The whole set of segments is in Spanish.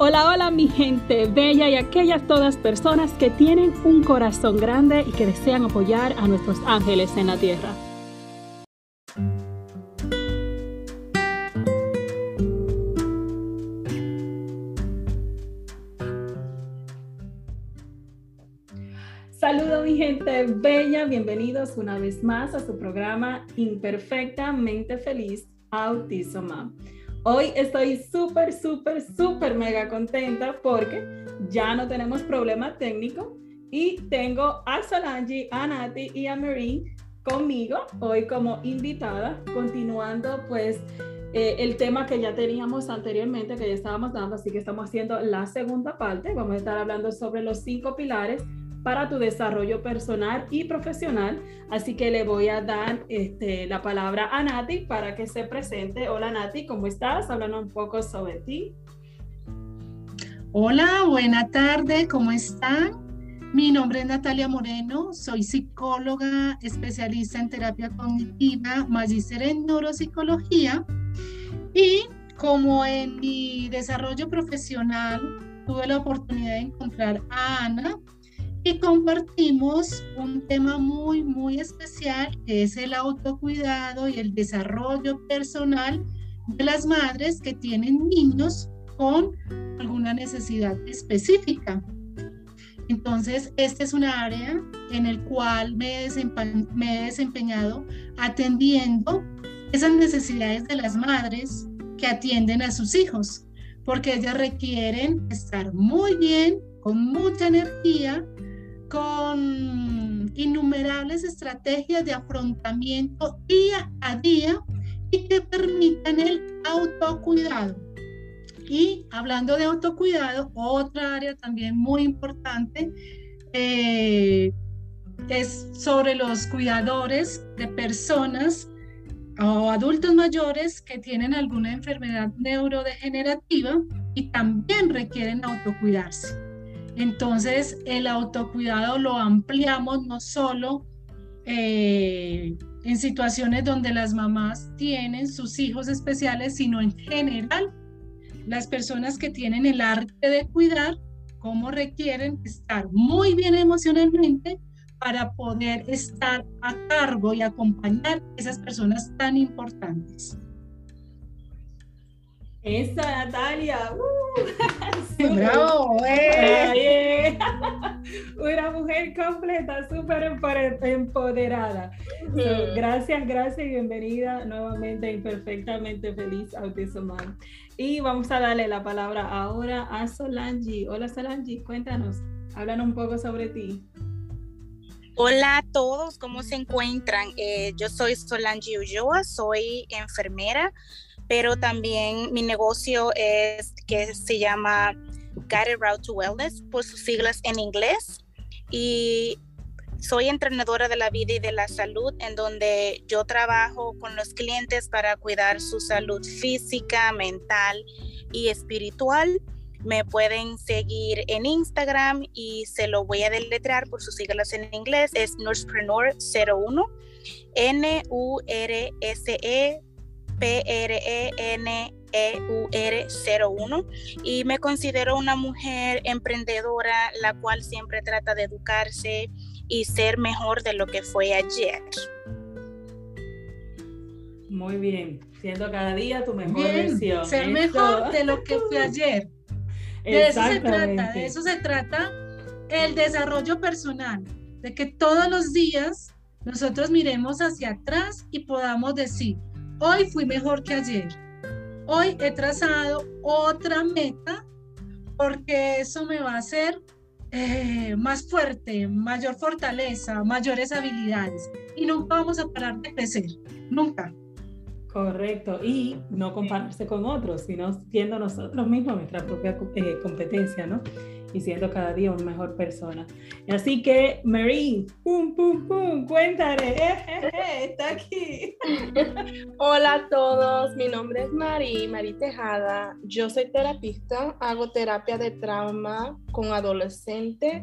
Hola, hola mi gente bella y aquellas todas personas que tienen un corazón grande y que desean apoyar a nuestros ángeles en la tierra. Saludos mi gente bella, bienvenidos una vez más a su programa Imperfectamente Feliz Autismo. Hoy estoy súper, súper, súper mega contenta porque ya no tenemos problema técnico y tengo a Solange, a Nati y a Marie conmigo hoy como invitada, continuando pues eh, el tema que ya teníamos anteriormente, que ya estábamos dando, así que estamos haciendo la segunda parte. Vamos a estar hablando sobre los cinco pilares para tu desarrollo personal y profesional. Así que le voy a dar este, la palabra a Nati para que se presente. Hola Nati, ¿cómo estás? Háblanos un poco sobre ti. Hola, buena tarde, ¿cómo están? Mi nombre es Natalia Moreno, soy psicóloga, especialista en terapia cognitiva, magíster en neuropsicología y como en mi desarrollo profesional tuve la oportunidad de encontrar a Ana, y compartimos un tema muy, muy especial que es el autocuidado y el desarrollo personal de las madres que tienen niños con alguna necesidad específica. Entonces, este es un área en el cual me he, desempeñado atendiendo esas necesidades de las madres que atienden a sus hijos, porque ellas requieren estar muy bien, con mucha energía, con innumerables estrategias de afrontamiento día a día y que permitan el autocuidado. Y hablando de autocuidado, otra área también muy importante eh, es sobre los cuidadores de personas o adultos mayores que tienen alguna enfermedad neurodegenerativa y también requieren autocuidarse. Entonces, el autocuidado lo ampliamos no solo eh, en situaciones donde las mamás tienen sus hijos especiales, sino en general, las personas que tienen el arte de cuidar, cómo requieren estar muy bien emocionalmente para poder estar a cargo y acompañar a esas personas tan importantes. Esa Natalia, uh, bravo, eh. una mujer completa, súper empoderada. gracias, gracias y bienvenida nuevamente Imperfectamente Feliz Autismo Y vamos a darle la palabra ahora a Solange. Hola Solange, cuéntanos, háblanos un poco sobre ti. Hola a todos, ¿cómo se encuentran? Eh, yo soy Solange Ulloa, soy enfermera pero también mi negocio es que se llama Guided Route to Wellness por sus siglas en inglés y soy entrenadora de la vida y de la salud en donde yo trabajo con los clientes para cuidar su salud física, mental y espiritual. Me pueden seguir en Instagram y se lo voy a deletrear por sus siglas en inglés. Es Nursepreneur01, N-U-R-S-E P-R-E-N-E-U-R-01 y me considero una mujer emprendedora, la cual siempre trata de educarse y ser mejor de lo que fue ayer. Muy bien, siendo cada día tu mejor versión. Ser mejor de lo que fue ayer. De eso se trata, de eso se trata el desarrollo personal, de que todos los días nosotros miremos hacia atrás y podamos decir, Hoy fui mejor que ayer. Hoy he trazado otra meta porque eso me va a hacer eh, más fuerte, mayor fortaleza, mayores habilidades. Y nunca vamos a parar de crecer, nunca. Correcto, y no compararse con otros, sino siendo nosotros mismos nuestra propia eh, competencia, ¿no? Y siendo cada día una mejor persona. Así que, Marie, pum, pum, pum, cuéntale, eh, eh, está aquí. Hola a todos, mi nombre es Marie, Marie Tejada. Yo soy terapista, hago terapia de trauma con adolescentes.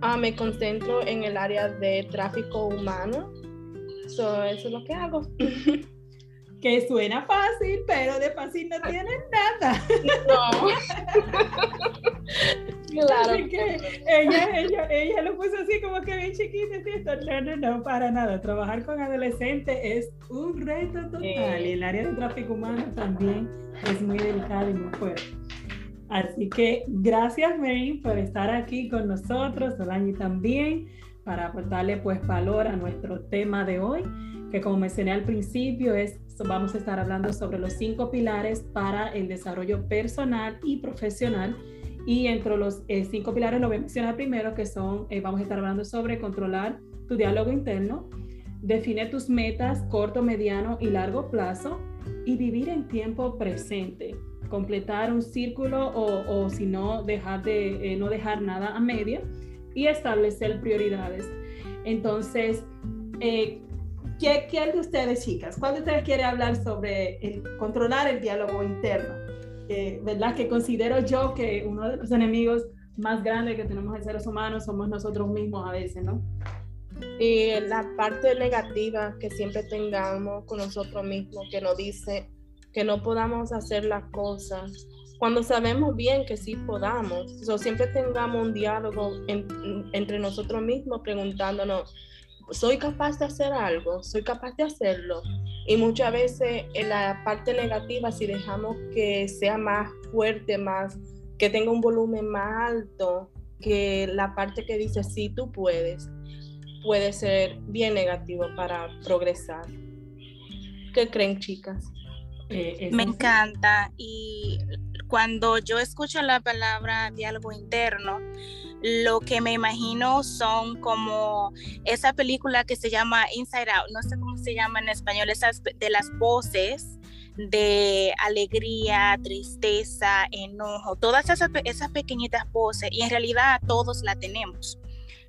Ah, me concentro en el área de tráfico humano. eso es lo que hago. que suena fácil, pero de fácil no tiene nada. No. Claro. que ella, ella, ella, lo puso así como que bien chiquita. No, no, no, para nada. Trabajar con adolescentes es un reto total. Y el área de tráfico humano también es muy delicado y muy fuerte. Así que gracias, Mary, por estar aquí con nosotros, Solange también, para aportarle pues valor a nuestro tema de hoy, que como mencioné al principio es vamos a estar hablando sobre los cinco pilares para el desarrollo personal y profesional. Y entre los eh, cinco pilares lo voy a mencionar primero, que son, eh, vamos a estar hablando sobre controlar tu diálogo interno, define tus metas corto, mediano y largo plazo y vivir en tiempo presente, completar un círculo o, o si no, dejar de, eh, no dejar nada a media y establecer prioridades. Entonces, ¿Quién de ustedes, chicas? ¿Cuál de ustedes quiere hablar sobre el, controlar el diálogo interno? ¿Verdad? Que considero yo que uno de los enemigos más grandes que tenemos en seres humanos somos nosotros mismos a veces, ¿no? Y la parte negativa que siempre tengamos con nosotros mismos, que nos dice que no podamos hacer las cosas, cuando sabemos bien que sí podamos, o siempre tengamos un diálogo entre nosotros mismos preguntándonos, soy capaz de hacer algo, soy capaz de hacerlo. Y muchas veces en la parte negativa, si dejamos que sea más fuerte, más, que tenga un volumen más alto que la parte que dice sí, tú puedes, puede ser bien negativo para progresar. ¿Qué creen, chicas? Eh, Me encanta. Y cuando yo escucho la palabra diálogo interno, lo que me imagino son como esa película que se llama Inside Out, no sé cómo se llama en español, esas de las voces de alegría, tristeza, enojo, todas esas, esas pequeñitas voces y en realidad todos la tenemos.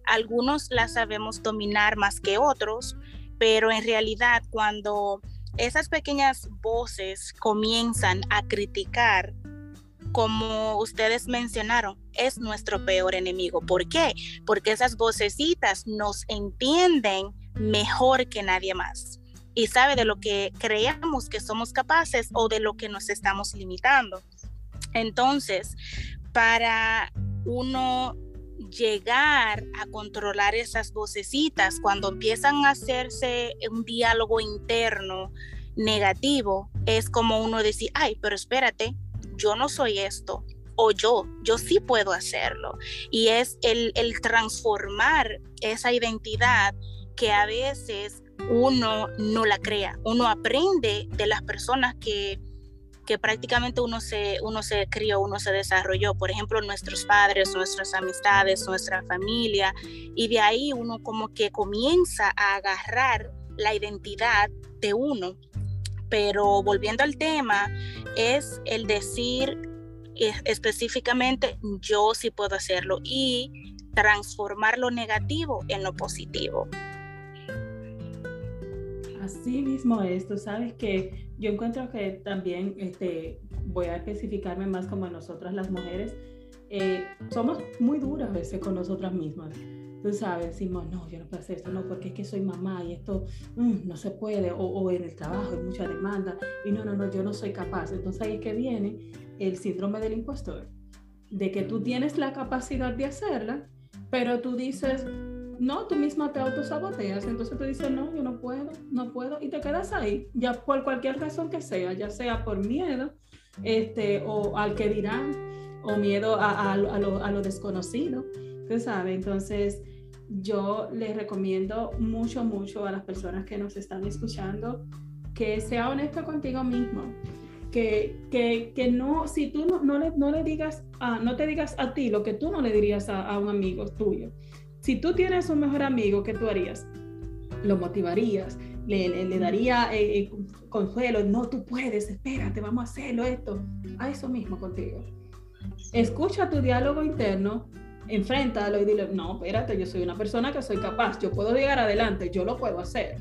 Algunos las sabemos dominar más que otros, pero en realidad cuando esas pequeñas voces comienzan a criticar como ustedes mencionaron, es nuestro peor enemigo. ¿Por qué? Porque esas vocecitas nos entienden mejor que nadie más y sabe de lo que creemos que somos capaces o de lo que nos estamos limitando. Entonces, para uno llegar a controlar esas vocecitas cuando empiezan a hacerse un diálogo interno negativo, es como uno decir, ay, pero espérate, yo no soy esto, o yo, yo sí puedo hacerlo. Y es el, el transformar esa identidad que a veces uno no la crea, uno aprende de las personas que, que prácticamente uno se, uno se crió, uno se desarrolló, por ejemplo, nuestros padres, nuestras amistades, nuestra familia, y de ahí uno como que comienza a agarrar la identidad de uno. Pero volviendo al tema, es el decir específicamente yo sí puedo hacerlo y transformar lo negativo en lo positivo. Así mismo es, tú sabes que yo encuentro que también este, voy a especificarme más como nosotras las mujeres, eh, somos muy duras a veces con nosotras mismas tú sabes, decimos, no, yo no puedo hacer esto, no, porque es que soy mamá y esto mm, no se puede, o, o, en el trabajo hay mucha demanda, y no, no, no, yo no soy capaz. Entonces ahí es que viene el síndrome del impostor, de que tú tienes la capacidad de hacerla, pero tú dices, no, tú misma te autosaboteas, entonces tú dices, no, yo no puedo, no puedo, y te quedas ahí, ya por cualquier razón que sea, ya sea por miedo, este, o al que dirán, o miedo a, a, a, lo, a lo desconocido, tú sabes, entonces yo les recomiendo mucho, mucho a las personas que nos están escuchando que sea honesto contigo mismo. Que, que, que no, si tú no, no, le, no le digas, a, no te digas a ti lo que tú no le dirías a, un amigo tuyo. Si tú tienes un mejor amigo, ¿qué tú harías? Lo motivarías, le, daría eh, eh, consuelo, no, tú puedes, espérate, vamos a hacerlo esto. A eso mismo contigo. Escucha tu diálogo interno, enfréntalo y dile, no, espérate, yo soy una persona que soy capaz, yo puedo llegar adelante, yo lo puedo hacer.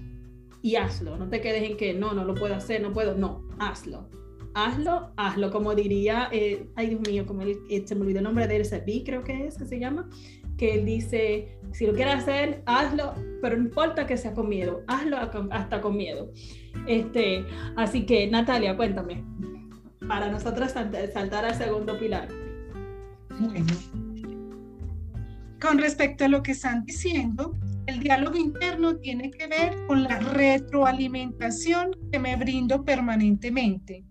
Y hazlo, no te quedes en que no, no lo puedo hacer, no puedo, no, hazlo. Hazlo, hazlo, como diría, eh, ay Dios mío, como él, se me olvidó el nombre de él, creo que es, que se llama, que él dice, si lo quieres hacer, hazlo, pero no importa que sea con miedo, hazlo hasta con miedo. Este, así que, Natalia, cuéntame, para nosotros saltar al segundo pilar. Bueno, con respecto a lo que están diciendo, el diálogo interno tiene que ver con la retroalimentación que me brindo permanentemente.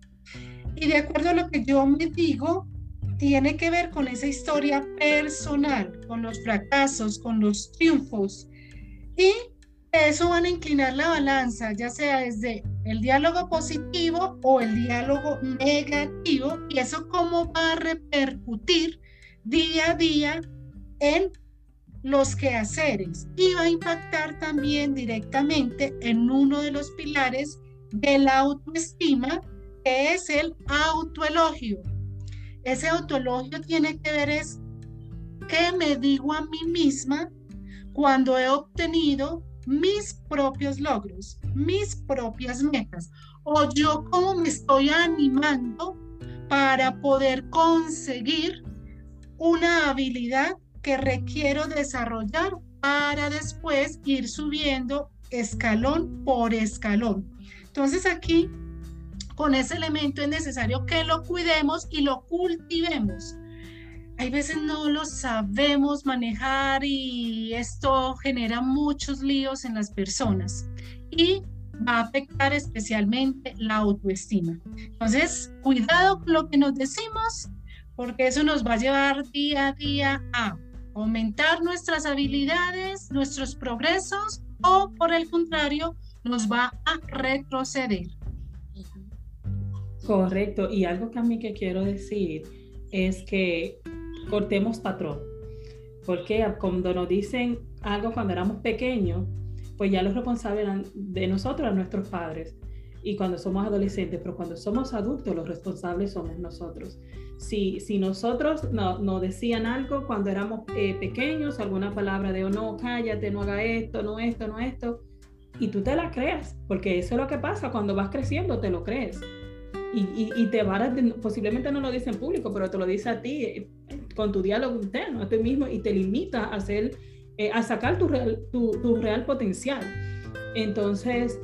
Y de acuerdo a lo que yo me digo, tiene que ver con esa historia personal, con los fracasos, con los triunfos. Y eso van a inclinar la balanza, ya sea desde el diálogo positivo o el diálogo negativo, y eso cómo va a repercutir día a día en los quehaceres y va a impactar también directamente en uno de los pilares de la autoestima, que es el autoelogio. Ese autoelogio tiene que ver es qué me digo a mí misma cuando he obtenido mis propios logros, mis propias metas, o yo cómo me estoy animando para poder conseguir una habilidad que requiero desarrollar para después ir subiendo escalón por escalón. Entonces aquí con ese elemento es necesario que lo cuidemos y lo cultivemos. Hay veces no lo sabemos manejar y esto genera muchos líos en las personas y va a afectar especialmente la autoestima. Entonces, cuidado con lo que nos decimos porque eso nos va a llevar día a día a aumentar nuestras habilidades, nuestros progresos o por el contrario, nos va a retroceder. Correcto, y algo que a mí que quiero decir es que cortemos patrón, porque cuando nos dicen algo cuando éramos pequeños, pues ya los responsables eran de nosotros, nuestros padres, y cuando somos adolescentes, pero cuando somos adultos, los responsables somos nosotros. Si, si nosotros nos no decían algo cuando éramos eh, pequeños, alguna palabra de, oh, no, cállate, no haga esto, no esto, no esto, y tú te la crees, porque eso es lo que pasa, cuando vas creciendo te lo crees y, y, te varas, posiblemente no lo dice en público, pero te lo dice a ti con tu diálogo interno, a ti mismo, y te limita a, hacer, eh, a sacar tu real, tu, tu real potencial. Entonces,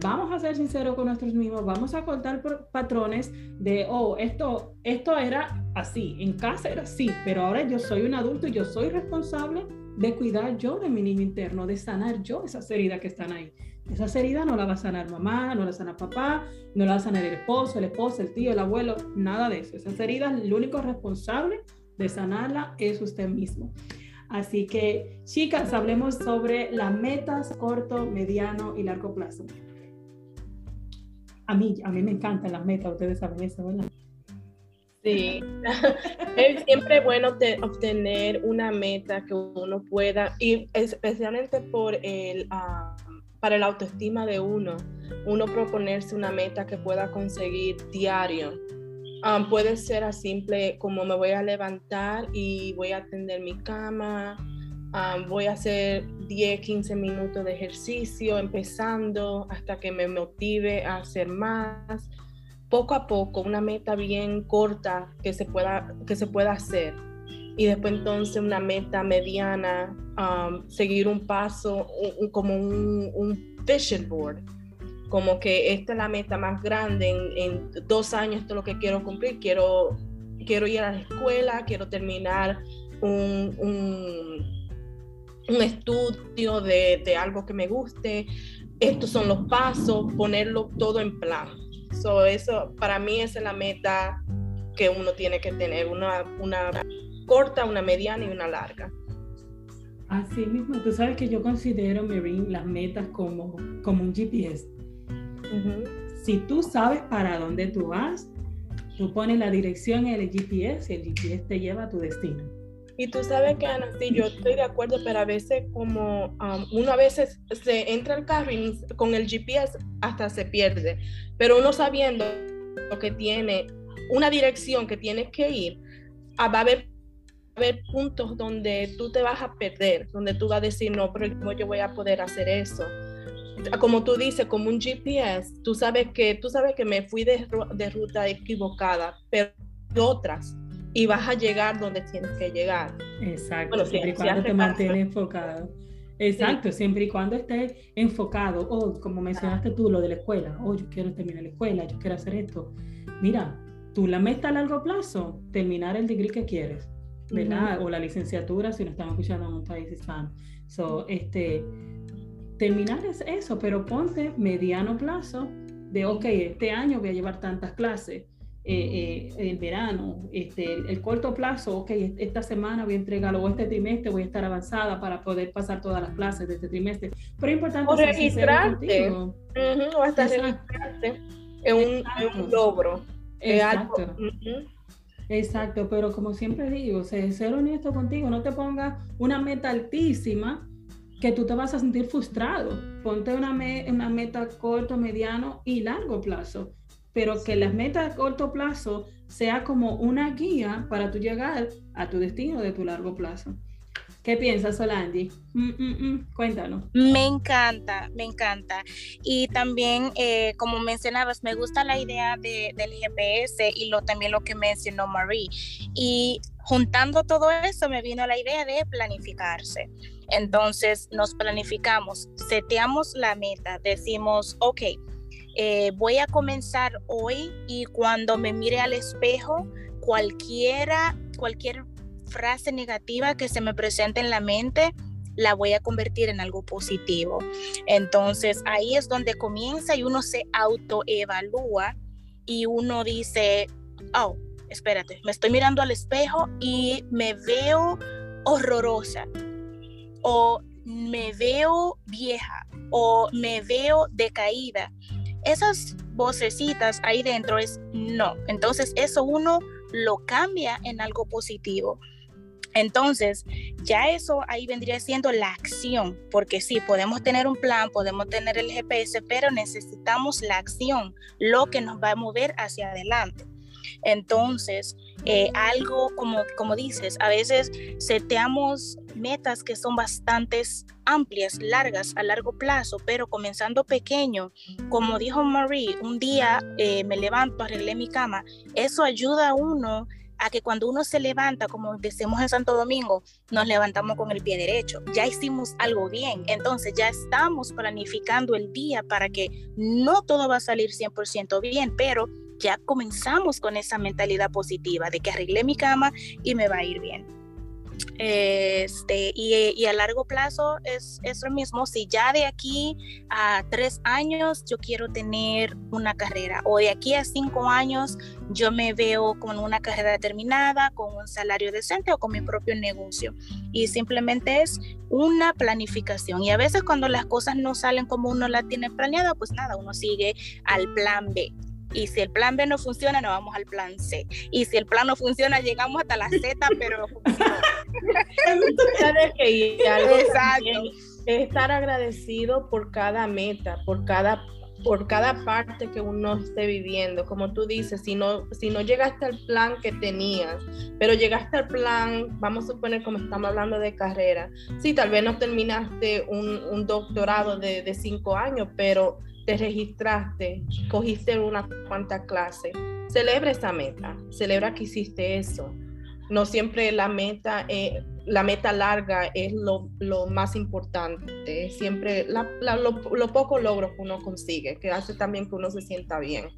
vamos a ser sinceros con nosotros mismos, vamos a cortar patrones de, oh, esto, esto era así, en casa era así, pero ahora yo soy un adulto y yo soy responsable de cuidar yo de mi niño interno, de sanar yo esas heridas que están ahí. Esas heridas no la va a sanar mamá, no la sana papá, no la va a sanar el esposo, el esposo, el tío, el abuelo, nada de eso. Esas heridas, el único responsable de sanarla es usted mismo. Así que, chicas, hablemos sobre las metas corto, mediano y largo plazo. A mí, a mí me encantan las metas, ustedes saben eso, ¿verdad? Sí, es siempre bueno obtener una meta que uno pueda, y especialmente por el, ah, para la autoestima de uno, uno proponerse una meta que pueda conseguir diario. Ah, puede ser a simple como me voy a levantar y voy a atender mi cama, ah, voy a hacer 10, 15 minutos de ejercicio empezando hasta que me motive a hacer más. Poco a poco, una meta bien corta que se pueda, que se pueda hacer y después entonces una meta mediana, um, seguir un paso como un, un, vision board, como que esta es la meta más grande, en, dos años esto es lo que quiero cumplir, quiero, quiero ir a la escuela, quiero terminar un, un, un estudio de, de, algo que me guste, estos son los pasos, ponerlo todo en plan. So, eso para mí es la meta que uno tiene que tener, una, una corta, una mediana y una larga. Así mismo, tú sabes que yo considero, las metas como, como un GPS. Si tú sabes para dónde tú vas, tú pones la dirección en el GPS y el GPS te lleva a tu destino. Y tú sabes que, Ana, sí, yo estoy de acuerdo, pero a veces como um, uno a veces se entra al carro y con el GPS hasta se pierde, pero uno sabiendo lo que tiene, una dirección que tienes que ir, ah, va a haber, haber puntos donde tú te vas a perder, donde tú vas a decir, no, pero ¿cómo yo voy a poder hacer eso? como tú dices, como un GPS, tú sabes que, tú sabes que me fui de, de ruta equivocada, pero otras, y vas a llegar donde tienes que llegar. Exacto, siempre y cuando te mantienes enfocado. Exacto, siempre y cuando estés enfocado, o oh, como mencionaste tú, lo de la escuela, oh, yo quiero terminar la escuela, yo quiero hacer esto. Mira, tú la meta a largo plazo, terminar el degree que quieres, ¿verdad? O la licenciatura si no estamos escuchando en un país hispano. So, este, terminar es eso, pero ponte mediano plazo de, ok, este año voy a llevar tantas clases, eh, eh, el verano, este, el, corto plazo, ok, esta semana voy a entregarlo, o este trimestre voy a estar avanzada para poder pasar todas las clases de este trimestre. Pero es importante... O registrarte, o hasta registrarte es un, un, logro. Exacto. Exacto, pero como siempre digo, ser honesto contigo, no te pongas una meta altísima que tú te vas a sentir frustrado. Ponte una, meta corto, mediano y largo plazo pero que las metas corto plazo sea como una guía para tú llegar a tu destino de tu largo plazo. ¿Qué piensas, Solange? Mm, mm, mm, cuéntanos. Me encanta, me encanta. Y también, eh, como mencionabas, me gusta la idea de, del GPS y lo, también lo que mencionó Marie. Y juntando todo eso, me vino la idea de planificarse. Entonces, nos planificamos, seteamos la meta, decimos, ok, eh, voy a comenzar hoy y cuando me mire al espejo, cualquiera, cualquier frase negativa que se me presente en la mente, la voy a convertir en algo positivo. Entonces ahí es donde comienza y uno se autoevalúa y uno dice, oh, espérate, me estoy mirando al espejo y me veo horrorosa o me veo vieja o me veo decaída esas vocecitas ahí dentro es no. Entonces eso uno lo cambia en algo positivo. Entonces, ya eso ahí vendría siendo la acción, porque sí, podemos tener un plan, podemos tener el GPS, pero necesitamos la acción, lo que nos va a mover hacia adelante. Entonces, eh, algo como, como dices, a veces seteamos metas que son bastante amplias, largas, a largo plazo, pero comenzando pequeño, como dijo Marie, un día eh, me levanto, arreglé mi cama, eso ayuda a uno a que cuando uno se levanta, como decimos en Santo Domingo, nos levantamos con el pie derecho. Ya hicimos algo bien, entonces ya estamos planificando el día para que no todo va a salir 100% bien, pero ya comenzamos con esa mentalidad positiva de que arreglé mi cama y me va a ir bien. Este, y, a largo plazo es, es, lo mismo. Si ya de aquí a tres años yo quiero tener una carrera o de aquí a cinco años yo me veo con una carrera determinada, con un salario decente o con mi propio negocio. Y simplemente es una planificación. Y a veces cuando las cosas no salen como uno la tiene planeada, pues nada, uno sigue al plan B. Y si el plan B no funciona, nos vamos al plan C. Y si el plan no funciona, llegamos hasta la Z, pero Exacto. estar agradecido por cada meta, por cada por cada parte que uno esté viviendo, como tú dices, si no, si no llegaste al plan que tenías, pero llegaste al plan, vamos a suponer como estamos hablando de carrera, sí, tal vez no terminaste un, un doctorado de, de, cinco años, pero te registraste, cogiste una cuanta clase, celebra esa meta, celebra que hiciste eso. No siempre la meta, eh, la meta larga es lo, lo más importante, siempre la, lo, lo poco logro que uno consigue, que hace también que uno se sienta bien.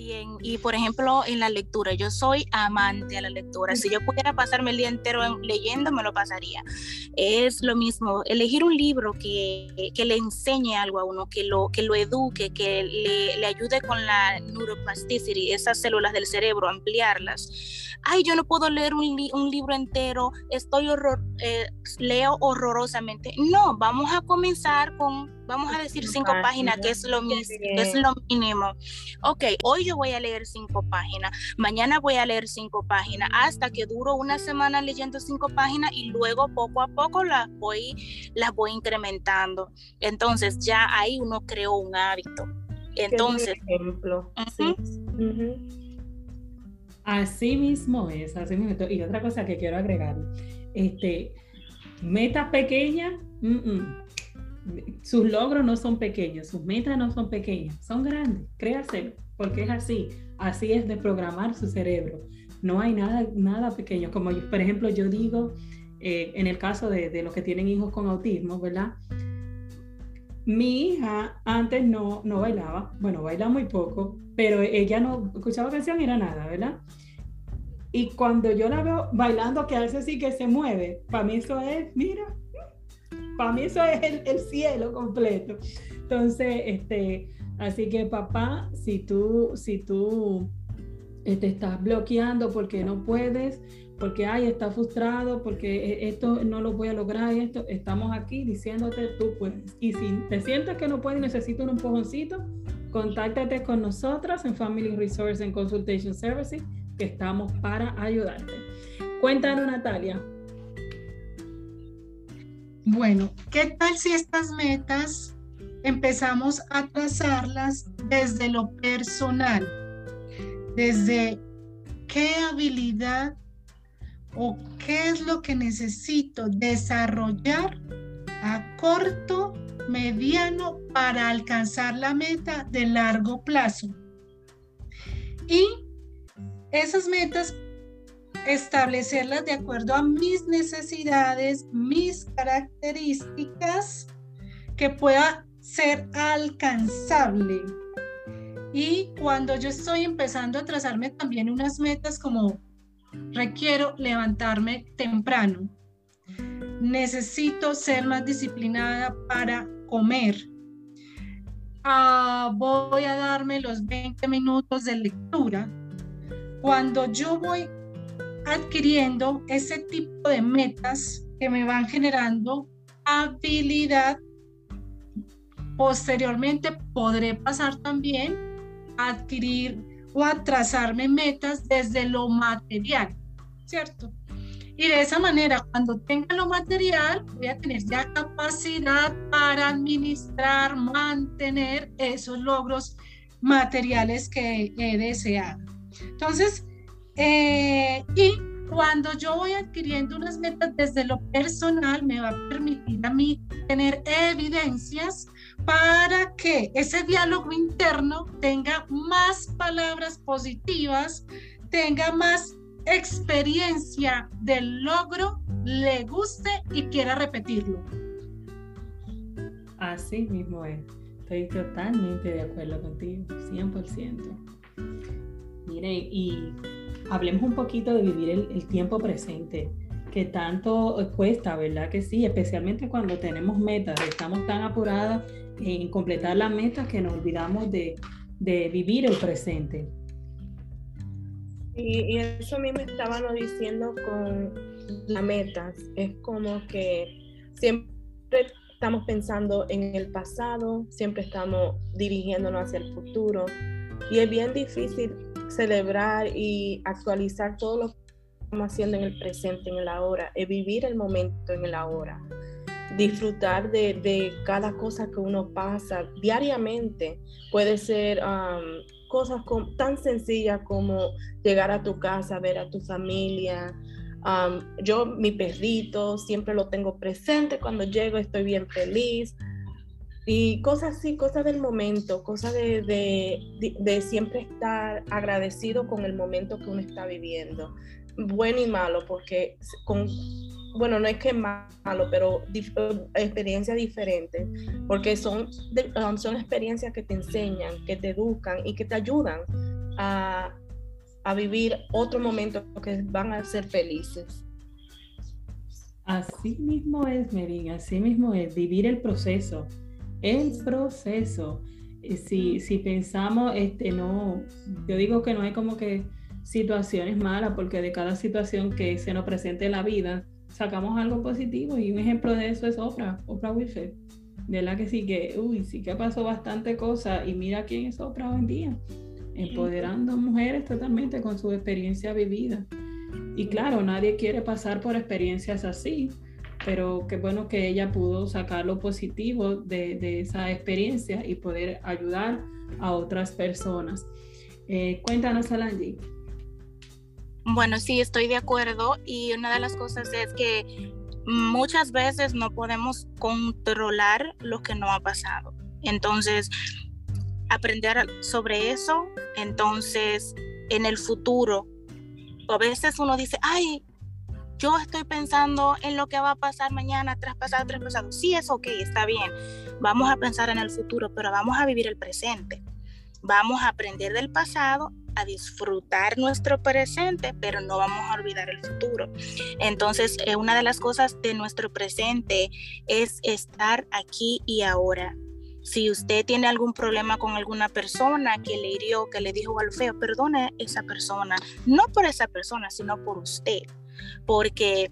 Y, por ejemplo, en la lectura, yo soy amante a la lectura. Si yo pudiera pasarme el día entero leyendo, me lo pasaría. Es lo mismo, elegir un libro que, que le enseñe algo a uno, que lo, que lo eduque, que le, le ayude con la neuroplasticity, esas células del cerebro, ampliarlas. Ay, yo no puedo leer un, un libro entero, estoy horror, eh, leo horrorosamente. No, vamos a comenzar con vamos a decir cinco páginas, que es lo mismo, es lo mínimo. Ok, hoy yo voy a leer cinco páginas, mañana voy a leer cinco páginas, hasta que duro una semana leyendo cinco páginas y luego poco a poco las voy, las voy incrementando. Entonces ya ahí uno creó un hábito. Entonces, ejemplo. Así mismo es, así mismo. Y otra cosa que quiero agregar, este, metas pequeñas, sus logros no son pequeños, sus metas no son pequeñas, son grandes, créase, porque es así, así es de programar su cerebro. No hay nada, nada pequeño, como por ejemplo yo digo, eh, en el caso de, de los que tienen hijos con autismo, ¿verdad? Mi hija antes no, no bailaba, bueno, baila muy poco, pero ella no escuchaba canción, era nada, ¿verdad? Y cuando yo la veo bailando, que hace así que se mueve, para mí eso es, mira, para mí eso es el, cielo completo. Entonces, este, así que papá, si tú, si tú te este, estás bloqueando porque no puedes, porque ay, está frustrado, porque e, esto no lo voy a lograr, esto, estamos aquí diciéndote tú puedes. Y si te sientes que no puedes y necesitas un empujoncito, contáctate con nosotras en Family Resource and Consultation Services, que estamos para ayudarte. Cuéntanos, Natalia. Bueno, ¿qué tal si estas metas empezamos a trazarlas desde lo personal? Desde qué habilidad o qué es lo que necesito desarrollar a corto, mediano para alcanzar la meta de largo plazo. Y esas metas establecerlas de acuerdo a mis necesidades, mis características, que pueda ser alcanzable. Y cuando yo estoy empezando a trazarme también unas metas como requiero levantarme temprano, necesito ser más disciplinada para comer, ah, voy a darme los 20 minutos de lectura. Cuando yo voy adquiriendo ese tipo de metas que me van generando habilidad, posteriormente podré pasar también a adquirir o a trazarme metas desde lo material, ¿cierto? Y de esa manera, cuando tenga lo material, voy a tener ya capacidad para administrar, mantener esos logros materiales que he deseado. Entonces, eh, y cuando yo voy adquiriendo unas metas desde lo personal, me va a permitir a mí tener evidencias para que ese diálogo interno tenga más palabras positivas, tenga más experiencia del logro, le guste y quiera repetirlo. Así mismo es. Estoy totalmente de acuerdo contigo, 100%. Miren, y hablemos un poquito de vivir el, tiempo presente, que tanto cuesta, ¿verdad? Que sí, especialmente cuando tenemos metas, estamos tan apuradas en completar las metas que nos olvidamos de, de vivir el presente. Y, eso a mí me estaban diciendo con las metas. Es como que siempre estamos pensando en el pasado, siempre estamos dirigiéndonos hacia el futuro. Y es bien difícil celebrar y actualizar todo lo que estamos haciendo en el presente, en el ahora, es vivir el momento en el ahora, disfrutar de, cada cosa que uno pasa diariamente. Puede ser cosas tan sencillas como llegar a tu casa, ver a tu familia. yo, mi perrito, siempre lo tengo presente. Cuando llego estoy bien feliz. Y cosas así, cosas del momento, cosas de, de, siempre estar agradecido con el momento que uno está viviendo. Bueno y malo, porque con, bueno, no es que malo, pero experiencias diferentes, porque son, um, son experiencias que te enseñan, que te educan y que te ayudan a, a vivir otro momento que van a ser felices. Así mismo es, Merin, así mismo es, vivir el proceso, el proceso. Si, si pensamos, este, no, yo digo que no hay como que situaciones malas, porque de cada situación que se nos presente en la vida, sacamos algo positivo y un ejemplo de eso es Oprah, Oprah Winfrey. De la que sí que, uy, sí que pasó bastante cosa y mira quién es Oprah hoy en día, empoderando mujeres totalmente con su experiencia vivida. Y claro, nadie quiere pasar por experiencias así, pero qué bueno que ella pudo sacar lo positivo de, esa experiencia y poder ayudar a otras personas. Eh, cuéntanos, Alangi. Bueno, sí, estoy de acuerdo y una de las cosas es que muchas veces no podemos controlar lo que no ha pasado. Entonces, aprender sobre eso, entonces en el futuro, a veces uno dice, ay, yo estoy pensando en lo que va a pasar mañana, traspasado, traspasado. Sí, es ok, está bien. Vamos a pensar en el futuro, pero vamos a vivir el presente. Vamos a aprender del pasado, a disfrutar nuestro presente, pero no vamos a olvidar el futuro. Entonces, eh, una de las cosas de nuestro presente es estar aquí y ahora. Si usted tiene algún problema con alguna persona que le hirió, que le dijo algo feo, perdone esa persona, no por esa persona, sino por usted. Porque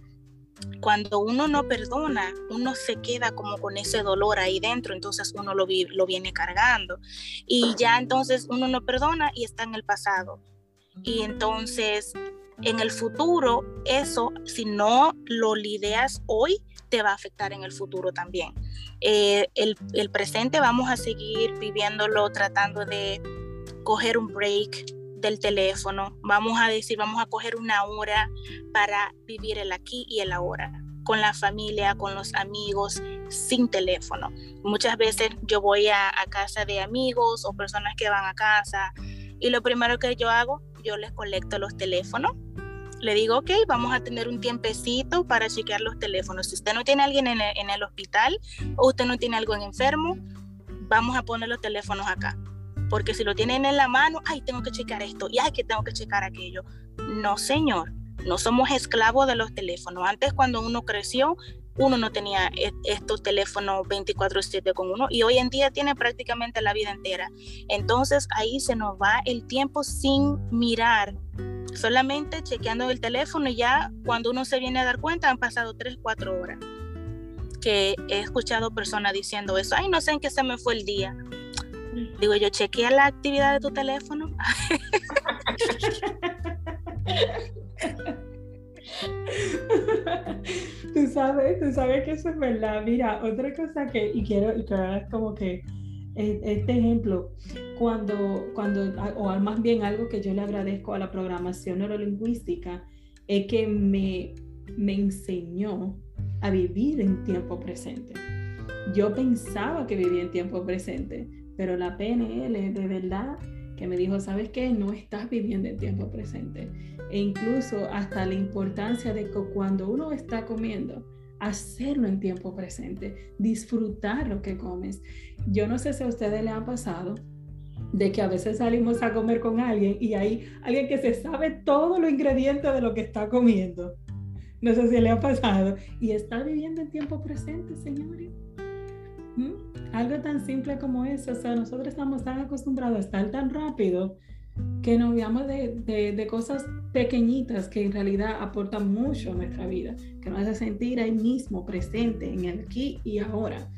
cuando uno no perdona, uno se queda como con ese dolor ahí dentro, entonces uno lo, viene cargando. Y ya entonces uno no perdona y está en el pasado. Y entonces en el futuro, eso, si no lo lidias hoy, te va a afectar en el futuro también. Eh, el, el presente vamos a seguir viviéndolo tratando de coger un break, del teléfono. Vamos a decir, vamos a coger una hora para vivir el aquí y el ahora, con la familia, con los amigos, sin teléfono. Muchas veces yo voy a, casa de amigos o personas que van a casa y lo primero que yo hago, yo les colecto los teléfonos. Le digo, ok, vamos a tener un tiempecito para chequear los teléfonos. Si usted no tiene a alguien en el, hospital o usted no tiene algo en enfermo, vamos a poner los teléfonos acá porque si lo tienen en la mano, ay, tengo que checar esto y ay, que tengo que checar aquello. No, señor, no somos esclavos de los teléfonos. Antes cuando uno creció, uno no tenía e, estos teléfonos 24/7 con uno y hoy en día tiene prácticamente la vida entera. Entonces ahí se nos va el tiempo sin mirar, solamente chequeando el teléfono y ya cuando uno se viene a dar cuenta han pasado 3, 4 horas. Que he escuchado personas diciendo eso, ay, no sé en qué se me fue el día. Digo, yo chequea la actividad de tu teléfono. tú sabes, tú sabes que eso es verdad. Mira, otra cosa que, y quiero, y que es como que e, este ejemplo, cuando, cuando, o más bien algo que yo le agradezco a la programación neurolingüística, es que me, me enseñó a vivir en tiempo presente. Yo pensaba que vivía en tiempo presente, pero la PNL de verdad que me dijo, ¿sabes qué? No estás viviendo el tiempo presente. E incluso hasta la importancia de que cuando uno está comiendo, hacerlo en tiempo presente, disfrutar lo que comes. Yo no sé si a ustedes le ha pasado de que a veces salimos a comer con alguien y hay alguien que se sabe todos los ingredientes de lo que está comiendo. No sé si le ha pasado. Y está viviendo en tiempo presente, señores. ¿Mm? Algo tan simple como eso, o sea, nosotros estamos tan acostumbrados a estar tan rápido que nos olvidamos de, de, cosas pequeñitas que en realidad aportan mucho a nuestra vida, que nos hace sentir ahí mismo, presente, en el aquí y ahora.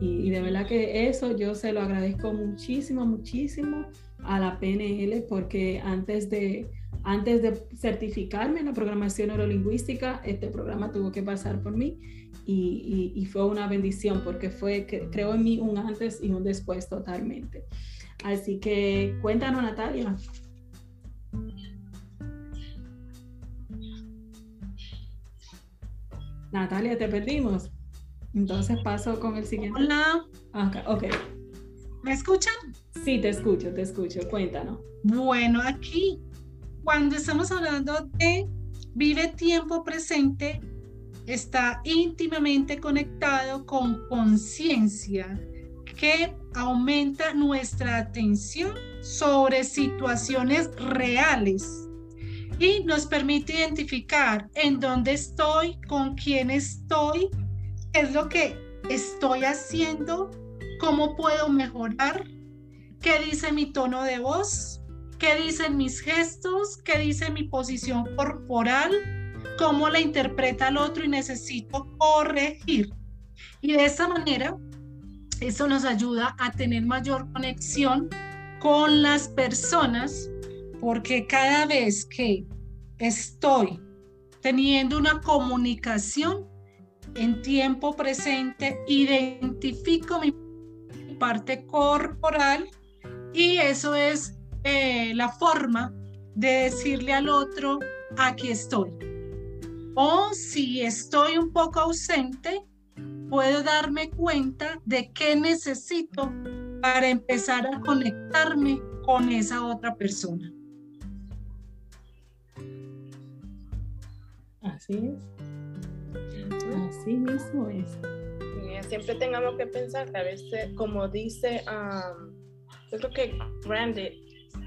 Y, y, de verdad que eso yo se lo agradezco muchísimo, muchísimo a la PNL porque antes de, antes de certificarme en la programación neurolingüística, este programa tuvo que pasar por mí y, fue una bendición porque fue, que, creo en mí un antes y un después totalmente. Así que cuéntanos, Natalia. Natalia, te perdimos. Entonces paso con el siguiente. Hola. Okay, ok. ¿Me escuchan? Sí, te escucho, te escucho. Cuéntanos. Bueno, aquí, cuando estamos hablando de vive tiempo presente, está íntimamente conectado con conciencia que aumenta nuestra atención sobre situaciones reales y nos permite identificar en dónde estoy, con quién estoy, qué es lo que estoy haciendo, cómo puedo mejorar, qué dice mi tono de voz, qué dicen mis gestos, qué dice mi posición corporal, cómo la interpreta el otro y necesito corregir. Y de esa manera Eso nos ayuda a tener mayor conexión con las personas porque cada vez que estoy teniendo una comunicación en tiempo presente, identifico mi parte corporal y eso es eh, la forma de decirle al otro, aquí estoy. O si estoy un poco ausente, puedo darme cuenta de qué necesito para empezar a conectarme con esa otra persona. Así es. Así mismo es. Siempre tengamos que pensar que a veces, como dice, yo creo que grande,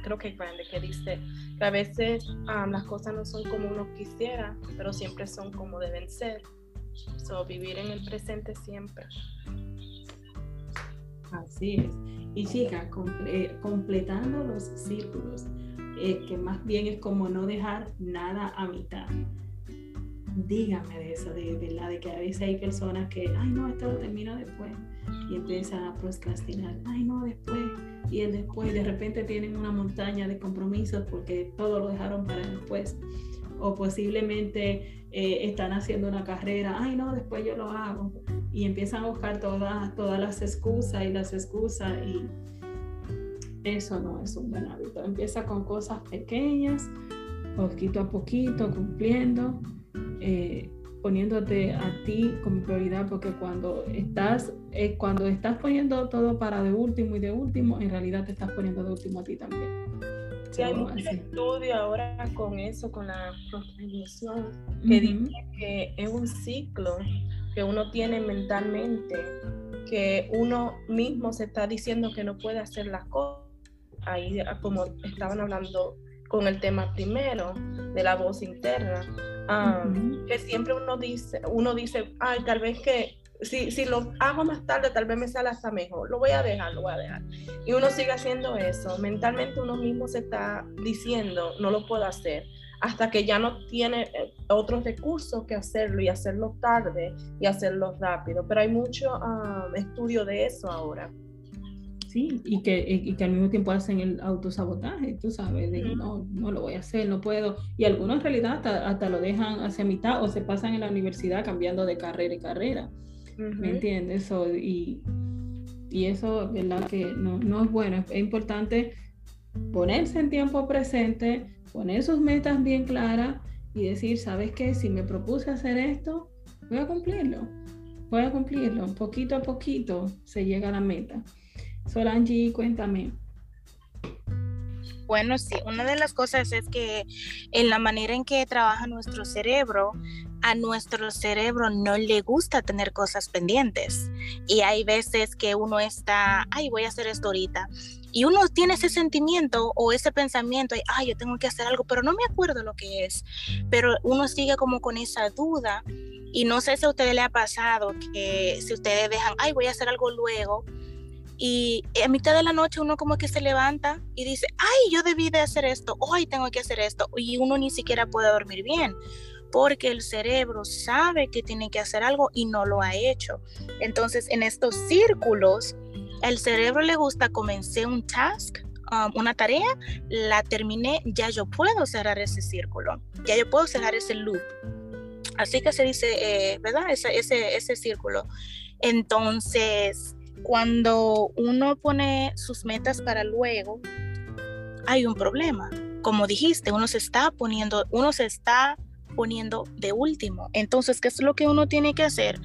creo que grande, que dice que a veces las cosas no son como uno quisiera, pero siempre son como deben ser. So, vivir en el presente siempre. Así es. Y chica, completando los círculos, eh, que más bien es como no dejar nada a mitad dígame de eso, de verdad, de que a veces hay personas que, ay no, esto lo termino después, y empiezan a procrastinar, ay no, después, y el después, de repente tienen una montaña de compromisos porque todo lo dejaron para después, o posiblemente eh, están haciendo una carrera, ay no, después yo lo hago, y empiezan a buscar todas, todas las excusas y las excusas, y eso no es un buen hábito. Empieza con cosas pequeñas, poquito a poquito, cumpliendo eh, poniéndote a ti como prioridad, porque cuando estás, eh, cuando estás poniendo todo para de último y de último, en realidad te estás poniendo de último a ti también. Sí, hay mucho estudio ahora con eso, con la procrastinación, que dice que es un ciclo que uno tiene mentalmente, que uno mismo se está diciendo que no puede hacer las cosas. Ahí, como estaban hablando con el tema primero de la voz interna, que siempre uno dice, uno dice, ay, tal vez que si, si lo hago más tarde, tal vez me sale hasta mejor, lo voy a dejar, lo voy a dejar. Y uno sigue haciendo eso, mentalmente uno mismo se está diciendo, no lo puedo hacer, hasta que ya no tiene eh, otros recursos que hacerlo y hacerlo tarde y hacerlo rápido. Pero hay mucho estudio de eso ahora y que, y que al mismo tiempo hacen el autosabotaje, tú sabes, de no, no lo voy a hacer, no puedo. Y algunos en realidad hasta, lo dejan hacia mitad o se pasan en la universidad cambiando de carrera y carrera. ¿Me entiendes? y, y eso, ¿verdad? Que no, no es bueno. Es importante ponerse en tiempo presente, poner sus metas bien claras y decir, ¿sabes qué? Si me propuse hacer esto, voy a cumplirlo. Voy a cumplirlo. Poquito a poquito se llega a la meta. Solange, cuéntame. Bueno, sí, una de las cosas es que en la manera en que trabaja nuestro cerebro, a nuestro cerebro no le gusta tener cosas pendientes. Y hay veces que uno está, ay, voy a hacer esto ahorita. Y uno tiene ese sentimiento o ese pensamiento, ay, yo tengo que hacer algo, pero no me acuerdo lo que es. Pero uno sigue como con esa duda. Y no sé si a ustedes le ha pasado que si ustedes dejan, ay, voy a hacer algo luego, y a mitad de la noche uno como que se levanta y dice, ay, yo debí de hacer esto, hoy tengo que hacer esto, y uno ni siquiera puede dormir bien, porque el cerebro sabe que tiene que hacer algo y no lo ha hecho. Entonces, en estos círculos, el cerebro le gusta, comencé un task, um, una tarea, la terminé, ya yo puedo cerrar ese círculo, ya yo puedo cerrar ese loop. Así que se dice, eh, ¿verdad? Ese, ese, ese círculo. Entonces, cuando uno pone sus metas para luego, hay un problema. Como dijiste, uno se está poniendo, uno se está poniendo de último. Entonces, ¿qué es lo que uno tiene que hacer?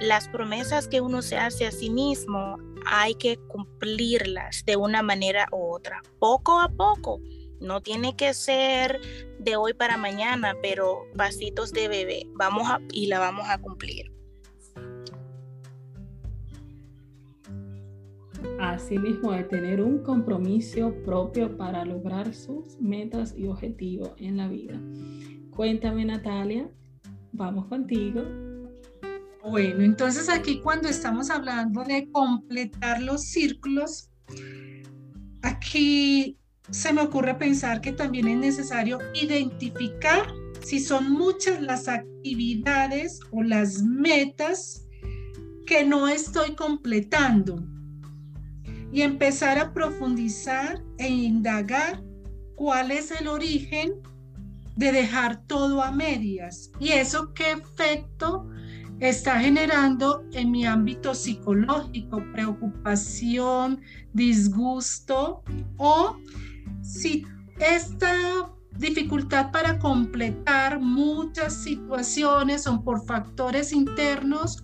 Las promesas que uno se hace a sí mismo, hay que cumplirlas de una manera u otra, poco a poco. No tiene que ser de hoy para mañana, pero pasitos de bebé. Vamos a y la vamos a cumplir. Asimismo, de tener un compromiso propio para lograr sus metas y objetivos en la vida. Cuéntame, Natalia, vamos contigo. Bueno, entonces aquí cuando estamos hablando de completar los círculos, aquí se me ocurre pensar que también es necesario identificar si son muchas las actividades o las metas que no estoy completando y empezar a profundizar e indagar cuál es el origen de dejar todo a medias. Y eso qué efecto está generando en mi ámbito psicológico, preocupación, disgusto o si esta dificultad para completar muchas situaciones son por factores internos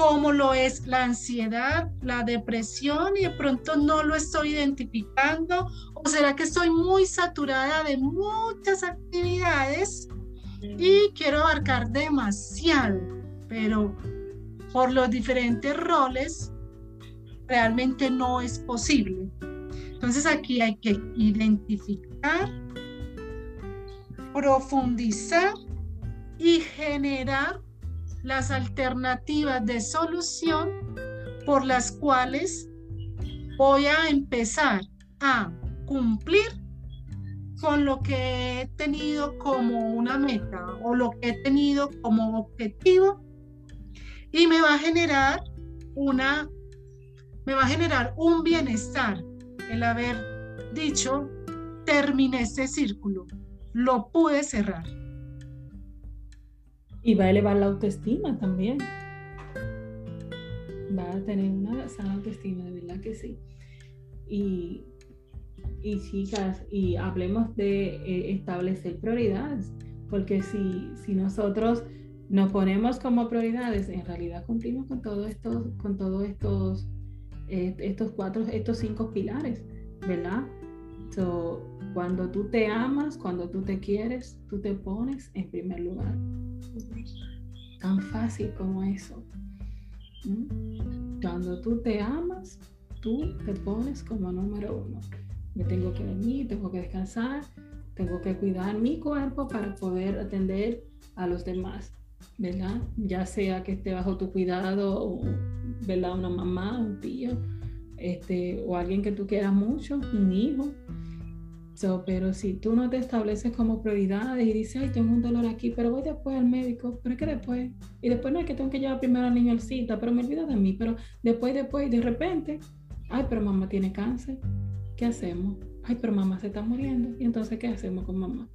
como lo es la ansiedad, la depresión y de pronto no lo estoy identificando o será que estoy muy saturada de muchas actividades y quiero abarcar demasiado, pero por los diferentes roles realmente no es posible. Entonces aquí hay que identificar, profundizar y generar las alternativas de solución por las cuales voy a empezar a cumplir con lo que he tenido como una meta o lo que he tenido como objetivo y me va a generar una me va a generar un bienestar el haber dicho terminé este círculo lo pude cerrar y va a elevar la autoestima también. Va a tener una sana autoestima, de verdad que sí. Y, y chicas, y hablemos de eh, establecer prioridades, porque si, si nosotros nos ponemos como prioridades, en realidad cumplimos con todo esto, con todos estos, estos cuatro, estos cinco pilares, ¿verdad? So, cuando tú te amas, cuando tú te quieres, tú te pones en primer lugar. Tan fácil como eso. ¿Mm? Cuando tú te amas, tú te pones como número uno. Me tengo que dormir, tengo que descansar, tengo que cuidar mi cuerpo para poder atender a los demás, ¿verdad? Ya sea que esté bajo tu cuidado, ¿verdad? Una mamá, un tío, este, o alguien que tú quieras mucho, un hijo, pero si tú no te estableces como prioridades y dices, ay, tengo un dolor aquí, pero voy después al médico, pero es que después, y después no es que tengo que llevar primero al niño al cita, pero me olvido de mí, pero después, después, y de repente, ay, pero mamá tiene cáncer, ¿qué hacemos? Ay, pero mamá se está muriendo, y entonces, ¿qué hacemos con mamá?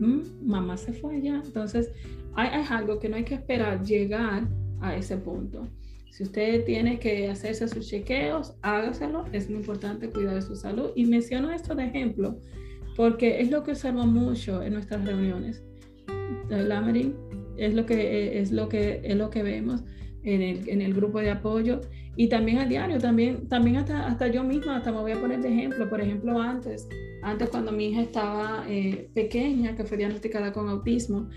¿Mm? Mamá se fue ya, entonces hay, hay algo que no hay que esperar llegar a ese punto. Si usted tiene que hacerse sus chequeos, hágaselo. Es muy importante cuidar su salud. Y menciono esto de ejemplo porque es lo que observo mucho en nuestras reuniones. La es lo que es lo que es lo que vemos en el, en el grupo de apoyo y también a diario, también, también hasta, hasta yo misma, hasta me voy a poner de ejemplo. Por ejemplo, antes, antes cuando mi hija estaba eh, pequeña, que fue diagnosticada con autismo,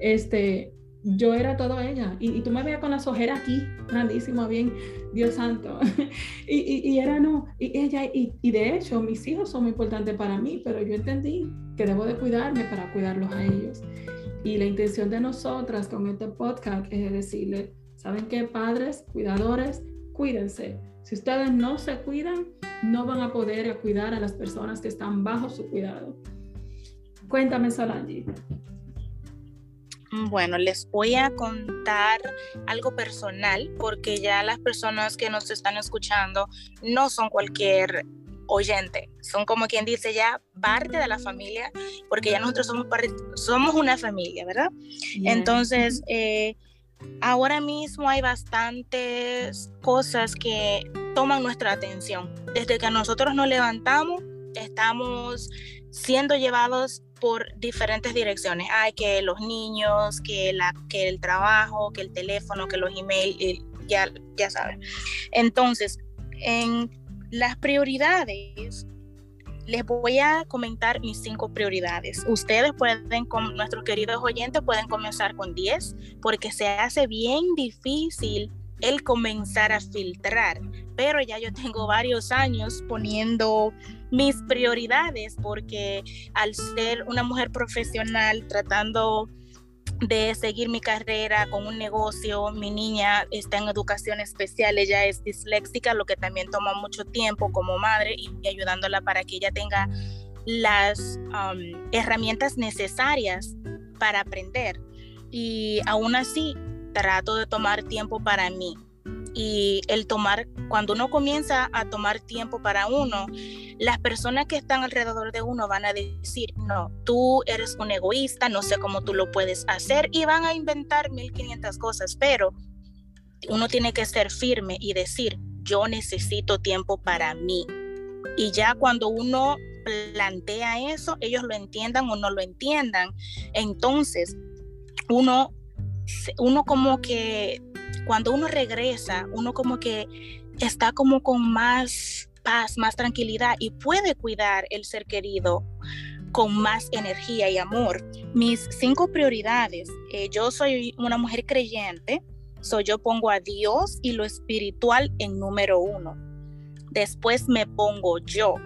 este, yo era todo ella. Y, tú me veías con las ojeras aquí, grandísimo, bien, Dios santo. y, y, era no, y ella, y, de hecho, mis hijos son muy importantes para mí, pero yo entendí que debo de cuidarme para cuidarlos a ellos. Y la intención de nosotras con este podcast es decirle, ¿saben qué, padres, cuidadores? Cuídense. Si ustedes no se cuidan, no van a poder cuidar a las personas que están bajo su cuidado. Cuéntame, Solange. Bueno, les voy a contar algo personal porque ya las personas que nos están escuchando no son cualquier oyente, son como quien dice ya parte de la familia, porque ya nosotros somos, somos una familia, ¿verdad? Entonces, eh, ahora mismo hay bastantes cosas que toman nuestra atención. Desde que nosotros nos levantamos, estamos siendo llevados por diferentes direcciones. Hay que los niños, que, la, que el trabajo, que el teléfono, que los emails, ya, ya saben. Entonces, en las prioridades, les voy a comentar mis cinco prioridades. Ustedes pueden, con nuestros queridos oyentes, pueden comenzar con 10 porque se hace bien difícil el comenzar a filtrar. Pero ya yo tengo varios años poniendo mis prioridades porque al ser una mujer profesional tratando de seguir mi carrera con un negocio, mi niña está en educación especial, ella es disléxica, lo que también toma mucho tiempo como madre y ayudándola para que ella tenga las um, herramientas necesarias para aprender. Y aún así, trato de tomar tiempo para mí. Y el tomar, cuando uno comienza a tomar tiempo para uno, las personas que están alrededor de uno van a decir, no, tú eres un egoísta, no sé cómo tú lo puedes hacer y van a inventar 1500 cosas, pero uno tiene que ser firme y decir, yo necesito tiempo para mí. Y ya cuando uno plantea eso, ellos lo entiendan o no lo entiendan, entonces uno, uno como que, cuando uno regresa, uno como que está como con más paz, más tranquilidad y puede cuidar el ser querido con más energía y amor. Mis cinco prioridades, eh, yo soy una mujer creyente, So yo pongo a Dios y lo espiritual en número uno. Después me pongo yo.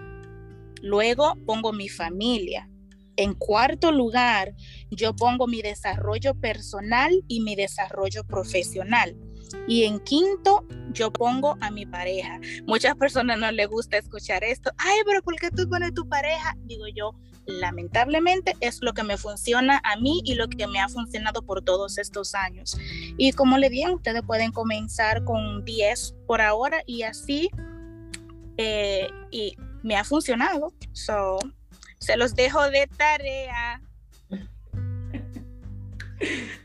Luego pongo mi familia. En cuarto lugar, yo pongo mi desarrollo personal y mi desarrollo profesional. Y en quinto, yo pongo a mi pareja. Muchas personas no les gusta escuchar esto. Ay, pero ¿por qué tú pones tu pareja? Digo yo, lamentablemente es lo que me funciona a mí y lo que me ha funcionado por todos estos años. Y como le dije, ustedes pueden comenzar con 10 por ahora y así, eh, y me ha funcionado. So, se los dejo de tarea.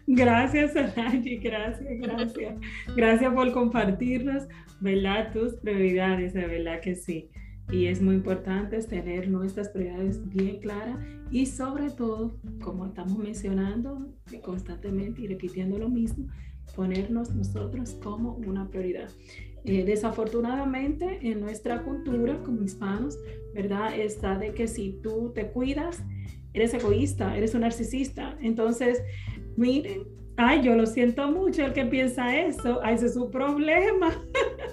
Gracias, Angie, gracias, gracias. Gracias por compartirnos, ¿verdad? Tus prioridades, de verdad que sí. Y es muy importante tener nuestras prioridades bien claras y sobre todo, como estamos mencionando constantemente y repitiendo lo mismo, ponernos nosotros como una prioridad. Eh, desafortunadamente en nuestra cultura como hispanos, ¿verdad? Está de que si tú te cuidas, eres egoísta, eres un narcisista. Entonces, miren, ay, yo lo siento mucho el que piensa eso, ay, ese es su problema.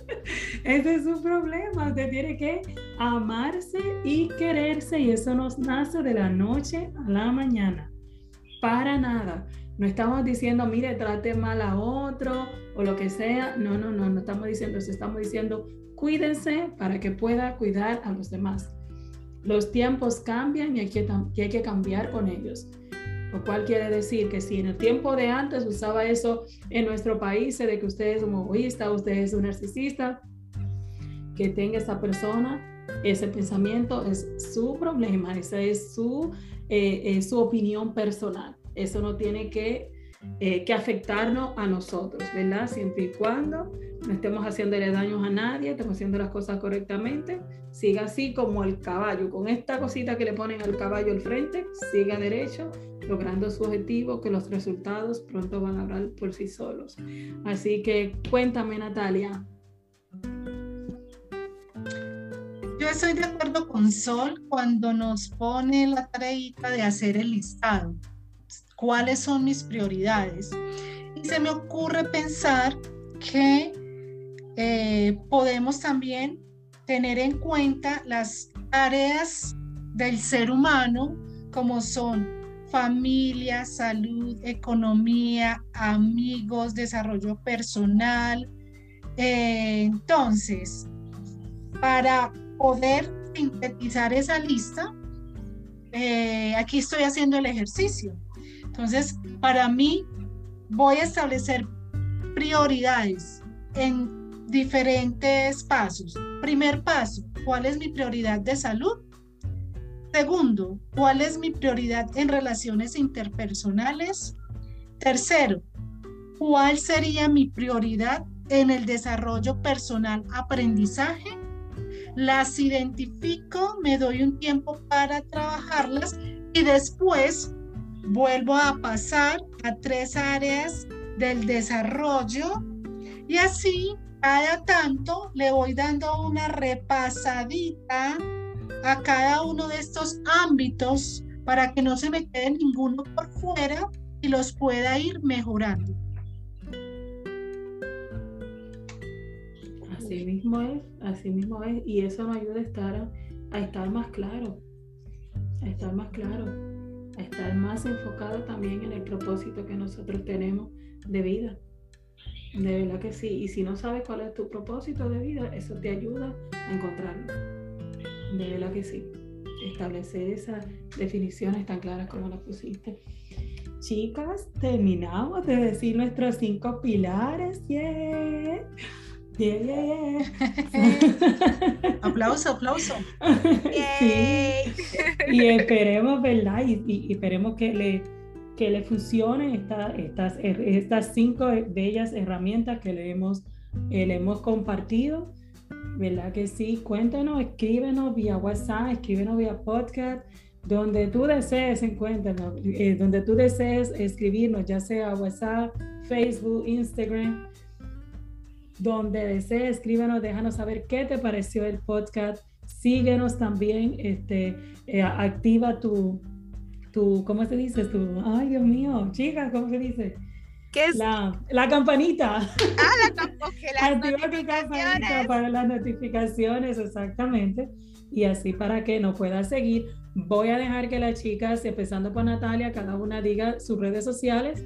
ese es su problema. Usted tiene que amarse y quererse y eso nos nace de la noche a la mañana. Para nada. No estamos diciendo, mire, trate mal a otro o lo que sea. No, no, no, no estamos diciendo eso. Estamos diciendo, cuídense para que pueda cuidar a los demás. Los tiempos cambian y hay que, hay que cambiar con ellos. Lo cual quiere decir que si en el tiempo de antes usaba eso en nuestro país, de que usted es un egoísta, usted es un narcisista, que tenga esa persona, ese pensamiento es su problema, esa es su, eh, su opinión personal. Eso no tiene que, eh, que afectarnos a nosotros, ¿verdad? Siempre y cuando no estemos haciéndole daños a nadie, estemos haciendo las cosas correctamente, siga así como el caballo, con esta cosita que le ponen al caballo al frente, siga derecho, logrando su objetivo, que los resultados pronto van a hablar por sí solos. Así que cuéntame, Natalia. Yo estoy de acuerdo con Sol cuando nos pone la tarea de hacer el listado. ¿Cuáles son mis prioridades? Y se me ocurre pensar que eh, podemos también tener en cuenta las áreas del ser humano como son familia, salud, economía, amigos, desarrollo personal. Eh, entonces, para poder sintetizar esa lista, eh, aquí estoy haciendo el ejercicio. Entonces, para mí, voy a establecer prioridades en diferentes pasos. Primer paso, ¿cuál es mi prioridad de salud? Segundo, ¿cuál es mi prioridad en relaciones interpersonales? Tercero, ¿cuál sería mi prioridad en el desarrollo personal aprendizaje? las identifico, me doy un tiempo para trabajarlas y después vuelvo a pasar a tres áreas del desarrollo y así cada tanto le voy dando una repasadita a cada uno de estos ámbitos para que no se me quede ninguno por fuera y los pueda ir mejorando. Así mismo es, así mismo es, y eso nos ayuda a estar, a estar más claro, a estar más claro, a estar más enfocado también en el propósito que nosotros tenemos de vida. De verdad que sí, y si no sabes cuál es tu propósito de vida, eso te ayuda a encontrarlo. De verdad que sí. establecer esas definiciones tan claras como las pusiste. Chicas, terminamos de decir nuestros cinco pilares. Yeah. Yeah, yeah, yeah. aplauso, aplauso. sí. Y esperemos, ¿verdad? Y, y, esperemos que le, que le funcionen esta, estas, estas cinco bellas herramientas que le hemos, eh, le hemos compartido. ¿Verdad que sí? Cuéntanos, escríbenos vía WhatsApp, escríbenos vía podcast, donde tú desees, encuéntranos, eh, donde tú desees escribirnos, ya sea WhatsApp, Facebook, Instagram donde desees, escríbanos, déjanos saber qué te pareció el podcast. Síguenos también, este, eh, activa tu, tu, ¿cómo se dice? Tu, ay Dios mío, chicas, ¿cómo se dice? ¿Qué es? La, la campanita. Ah, la, campanita para las notificaciones, exactamente. Y así para que nos pueda seguir. Voy a dejar que las chicas, empezando por Natalia, cada una diga sus redes sociales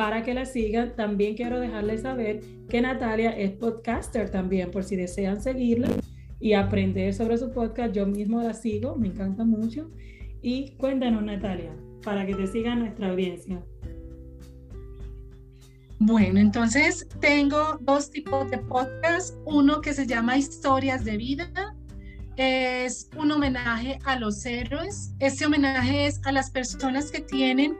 para que la sigan. También quiero dejarles saber que Natalia es podcaster también, por si desean seguirla y aprender sobre su podcast. Yo mismo la sigo, me encanta mucho. Y cuéntanos, Natalia, para que te siga nuestra audiencia. Bueno, entonces tengo dos tipos de podcast. Uno que se llama Historias de Vida. Es un homenaje a los héroes. Este homenaje es a las personas que tienen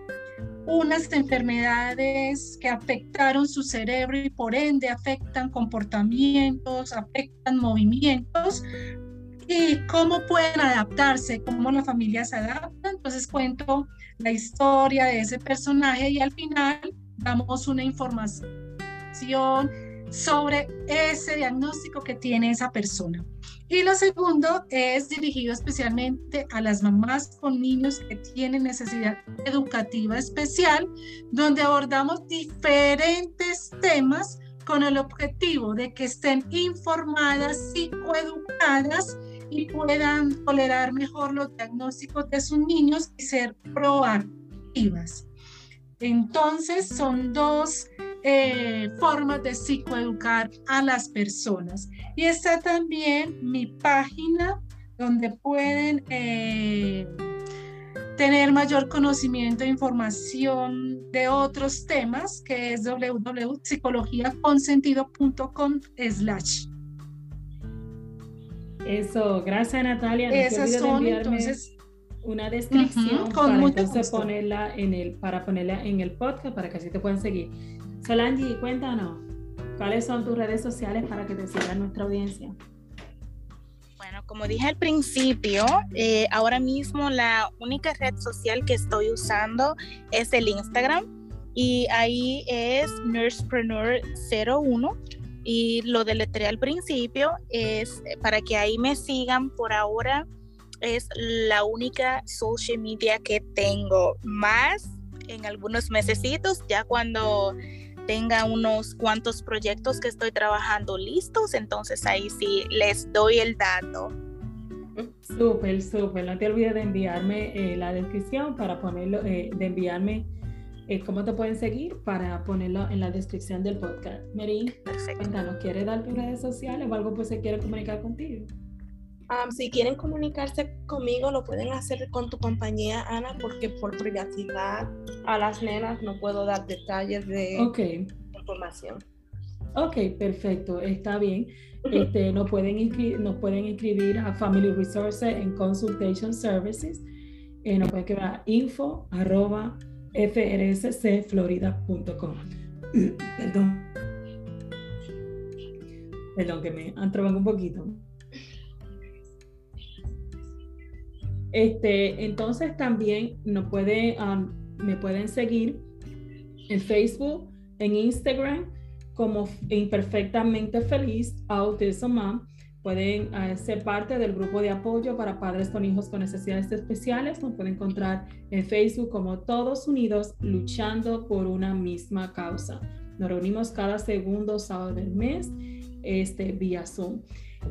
unas enfermedades que afectaron su cerebro y por ende afectan comportamientos, afectan movimientos y cómo pueden adaptarse, cómo las familias se adaptan. Entonces cuento la historia de ese personaje y al final damos una información sobre ese diagnóstico que tiene esa persona. Y lo segundo es dirigido especialmente a las mamás con niños que tienen necesidad educativa especial, donde abordamos diferentes temas con el objetivo de que estén informadas, psicoeducadas y puedan tolerar mejor los diagnósticos de sus niños y ser proactivas. Entonces son dos eh, formas de psicoeducar a las personas. Y está también mi página donde pueden eh, tener mayor conocimiento e información de otros temas, que es www.psicologiaconsentido.com slash. Eso, gracias Natalia. Esas son entonces una descripción para entonces ponerla en el para ponerla en el podcast para que así te puedan seguir. Solange, cuéntanos, ¿cuáles son tus redes sociales para que te siga nuestra audiencia? Bueno, como dije al principio, eh, ahora mismo la única red social que estoy usando es el Instagram y ahí es nursepreneur01 y lo deletré al principio es para que ahí me sigan por ahora es la única social media que tengo más en algunos mesecitos ya cuando tenga unos cuantos proyectos que estoy trabajando listos, entonces ahí sí les doy el dato. Súper, súper. No te olvides de enviarme eh, la descripción para ponerlo, eh, de enviarme eh, cómo te pueden seguir para ponerlo en la descripción del podcast. Mary, cuéntanos, ¿quieres dar tus redes sociales o algo pues se quiere comunicar contigo? Si quieren comunicarse conmigo, lo pueden hacer con tu compañía, Ana, porque por privacidad a las nenas no puedo dar detalles de información. Ok, perfecto, está bien. Este, nos, pueden nos pueden inscribir a Family Resources en Consultation Services. Eh, nos pueden escribir a info arroba frscflorida.com. Perdón. Perdón, que me han trabado un poquito. Este, entonces también nos puede, um, me pueden seguir en Facebook, en Instagram, como Imperfectamente Feliz Autism Mom. Pueden uh, ser parte del grupo de apoyo para padres con hijos con necesidades especiales. Nos pueden encontrar en Facebook como Todos Unidos Luchando por una misma causa. Nos reunimos cada segundo sábado del mes este, vía Zoom.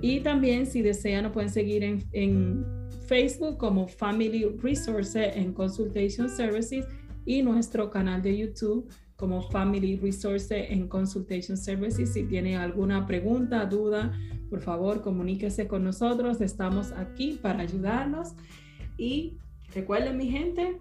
Y también si desean nos pueden seguir en, en Facebook como Family Resources and Consultation Services y nuestro canal de YouTube como Family Resources and Consultation Services. Si tiene alguna pregunta, duda, por favor, comuníquese con nosotros. Estamos aquí para ayudarnos. Y recuerden, mi gente,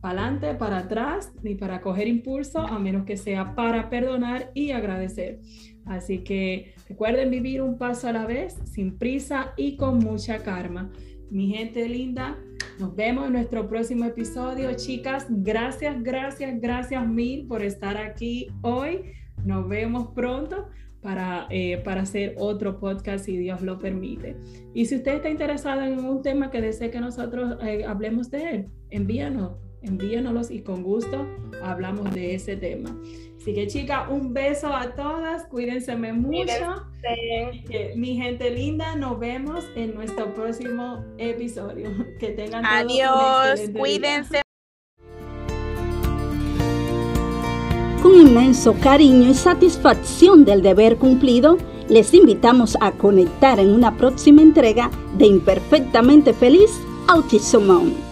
para adelante, para atrás, ni para coger impulso, a menos que sea para perdonar y agradecer. Así que recuerden vivir un paso a la vez, sin prisa y con mucha karma. Mi gente linda, nos vemos en nuestro próximo episodio. Chicas, gracias, gracias, gracias mil por estar aquí hoy. Nos vemos pronto para, eh, para hacer otro podcast si Dios lo permite. Y si usted está interesado en un tema que desee que nosotros eh, hablemos de él, envíanos, envíanos y con gusto hablamos de ese tema. Así que chicas, un beso a todas, cuídense mucho. Mi gente linda, nos vemos en nuestro próximo episodio. Que tengan Adiós, cuídense. Con inmenso cariño y satisfacción del deber cumplido, les invitamos a conectar en una próxima entrega de Imperfectamente Feliz Autism